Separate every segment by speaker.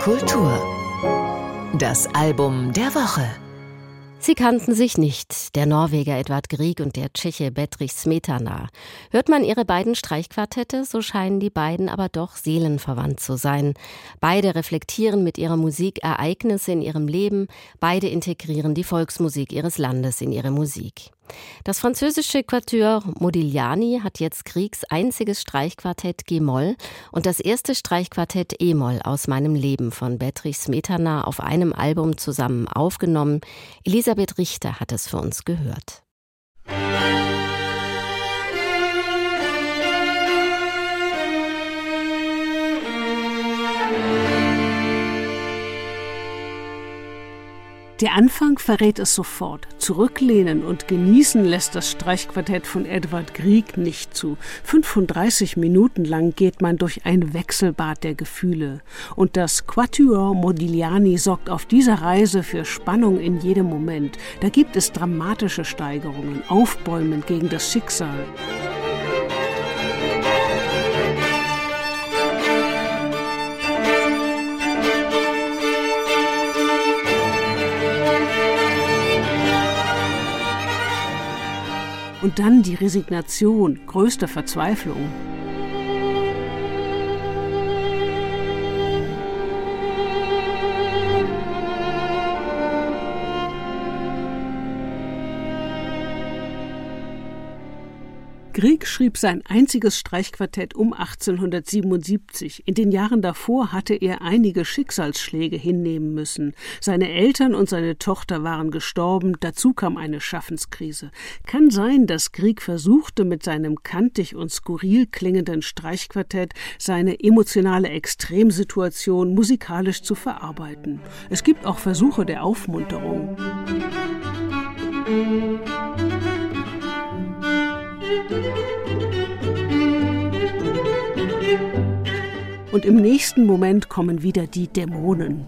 Speaker 1: Kultur. Das Album der Woche.
Speaker 2: Sie kannten sich nicht, der Norweger Edvard Grieg und der Tscheche Bedrich Smetana. Hört man ihre beiden Streichquartette, so scheinen die beiden aber doch seelenverwandt zu sein. Beide reflektieren mit ihrer Musik Ereignisse in ihrem Leben, beide integrieren die Volksmusik ihres Landes in ihre Musik. Das französische Quatuor Modigliani hat jetzt Kriegs einziges Streichquartett G-Moll und das erste Streichquartett E-Moll aus meinem Leben von Beatrich Smetana auf einem Album zusammen aufgenommen. Elisabeth Richter hat es für uns gehört.
Speaker 3: Der Anfang verrät es sofort. Zurücklehnen und genießen lässt das Streichquartett von Edward Grieg nicht zu. 35 Minuten lang geht man durch ein Wechselbad der Gefühle. Und das Quatuor Modigliani sorgt auf dieser Reise für Spannung in jedem Moment. Da gibt es dramatische Steigerungen, Aufbäumen gegen das Schicksal. Und dann die Resignation, größte Verzweiflung. Grieg schrieb sein einziges Streichquartett um 1877. In den Jahren davor hatte er einige Schicksalsschläge hinnehmen müssen. Seine Eltern und seine Tochter waren gestorben, dazu kam eine Schaffenskrise. Kann sein, dass Grieg versuchte, mit seinem kantig und skurril klingenden Streichquartett seine emotionale Extremsituation musikalisch zu verarbeiten. Es gibt auch Versuche der Aufmunterung. Musik und im nächsten Moment kommen wieder die Dämonen.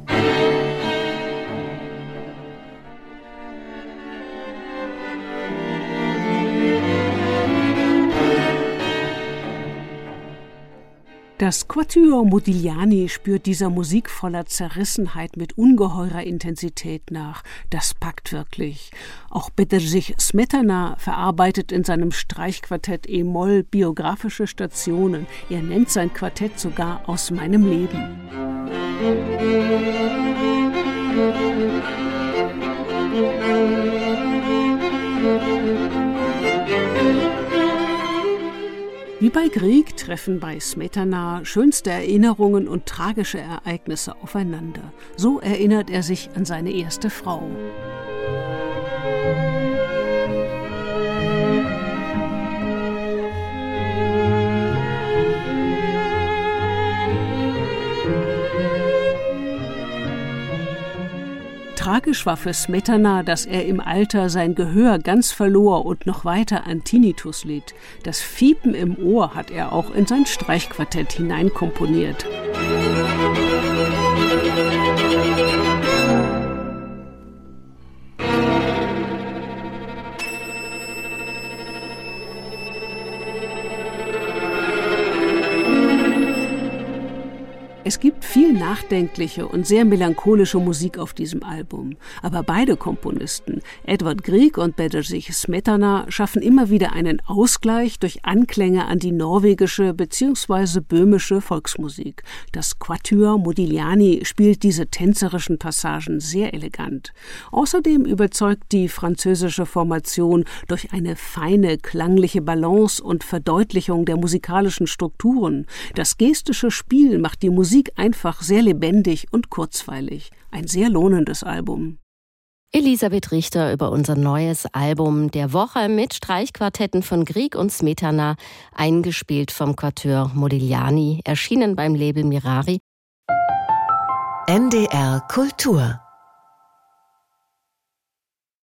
Speaker 3: Das Quatuor Modigliani spürt dieser Musik voller Zerrissenheit mit ungeheurer Intensität nach. Das packt wirklich. Auch Bedrzich Smetana verarbeitet in seinem Streichquartett E-Moll biografische Stationen. Er nennt sein Quartett sogar aus meinem Leben. Musik wie bei Grieg treffen bei Smetana schönste Erinnerungen und tragische Ereignisse aufeinander. So erinnert er sich an seine erste Frau. Tragisch war für Smetana, dass er im Alter sein Gehör ganz verlor und noch weiter an Tinnitus litt. Das Fiepen im Ohr hat er auch in sein Streichquartett hineinkomponiert. Es gibt viel nachdenkliche und sehr melancholische Musik auf diesem Album. Aber beide Komponisten, Edward Grieg und Bedřich Smetana, schaffen immer wieder einen Ausgleich durch Anklänge an die norwegische bzw. böhmische Volksmusik. Das Quatuor Modigliani spielt diese tänzerischen Passagen sehr elegant. Außerdem überzeugt die französische Formation durch eine feine klangliche Balance und Verdeutlichung der musikalischen Strukturen. Das gestische Spiel macht die Musik Musik einfach sehr lebendig und kurzweilig. Ein sehr lohnendes Album.
Speaker 2: Elisabeth Richter über unser neues Album der Woche mit Streichquartetten von Grieg und Smetana, eingespielt vom Quatuor Modigliani, erschienen beim Label Mirari.
Speaker 1: NDR Kultur